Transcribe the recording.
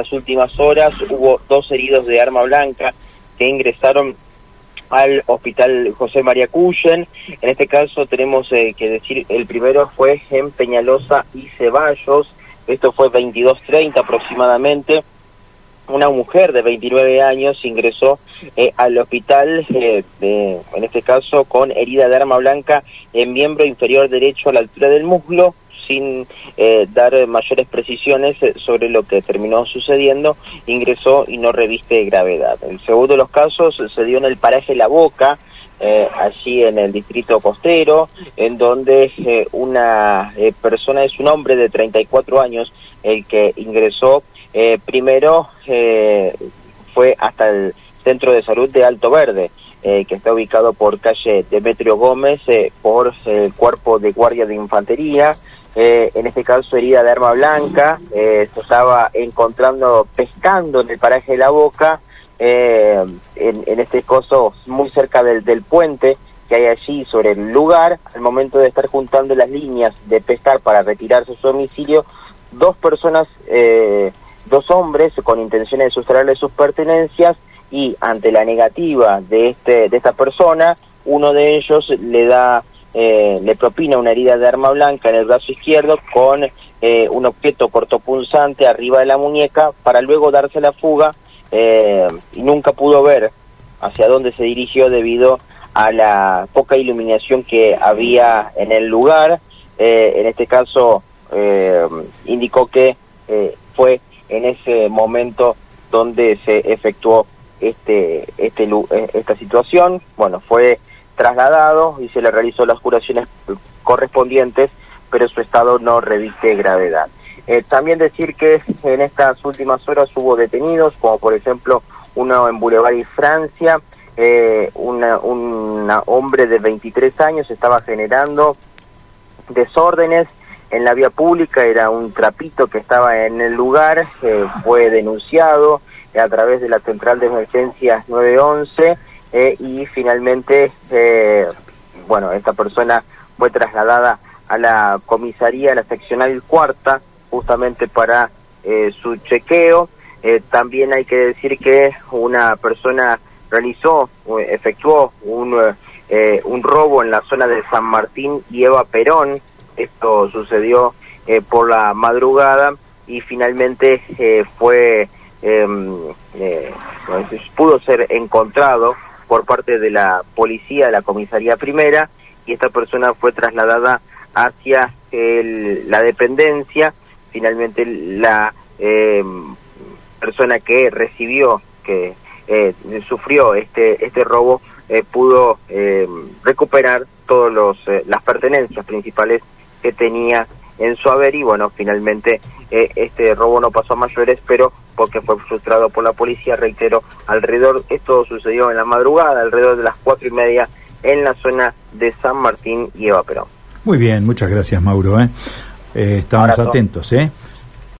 estas últimas horas hubo dos heridos de arma blanca que ingresaron al hospital José María Cuyen. En este caso tenemos eh, que decir, el primero fue en Peñalosa y Ceballos, esto fue 22.30 aproximadamente. Una mujer de 29 años ingresó eh, al hospital, eh, en este caso con herida de arma blanca en miembro inferior derecho a la altura del muslo, sin eh, dar mayores precisiones eh, sobre lo que terminó sucediendo, ingresó y no reviste gravedad. El segundo de los casos se dio en el paraje La Boca, eh, allí en el distrito costero, en donde una persona es un hombre de 34 años el que ingresó. primero fue hasta el centro de salud de Alto Verde. que está ubicado por calle Demetrio Gómez, por el cuerpo de guardia de infantería, eh, en este caso herida de arma blanca, eh, se estaba encontrando pescando en el paraje de la boca, eh, en, este caso muy cerca del, del, puente que hay allí sobre el lugar, al momento de estar juntando las líneas de pescar para retirarse su domicilio, dos personas, dos hombres con intenciones de sustraerle sus pertenencias y ante la negativa de, este, de esta persona, uno de ellos le da eh, le propina una herida de arma blanca en el brazo izquierdo con eh, un objeto cortopunzante arriba de la muñeca para luego darse la fuga eh, y nunca pudo ver hacia dónde se dirigió debido a la poca iluminación que había en el lugar. en este caso indicó que fue en ese momento donde se efectuó este, este, esta situación. Bueno, fue trasladado y se le realizó las curaciones correspondientes, pero su estado no reviste gravedad. Eh, también decir que en estas últimas horas hubo detenidos, como por ejemplo uno en Boulevard y Francia, eh, un hombre de 23 años estaba generando desórdenes en la vía pública, era un trapito que estaba en el lugar, eh, fue denunciado a través de la central de emergencias 911 eh, y finalmente, eh, bueno, esta persona fue trasladada a la comisaría, a la seccional cuarta, justamente para eh, su chequeo. también hay que decir que una persona realizó, efectuó un, un robo en la zona de San Martín y Eva Perón. Esto sucedió por la madrugada y finalmente fue em, pudo ser encontrado por parte de la policía de la comisaría primera y esta persona fue trasladada hacia la dependencia. Finalmente la eh, persona que recibió, que eh, sufrió este, este robo, eh, pudo recuperar todas las pertenencias principales que tenía en su haber y bueno, finalmente eh, este robo no pasó a mayores, pero porque fue frustrado por la policía, reitero, alrededor, esto sucedió en la madrugada, alrededor de las cuatro y media en la zona de San Martín y Eva Perón. Muy bien, muchas gracias Mauro. ¿eh? eh estamos atentos. ¿eh?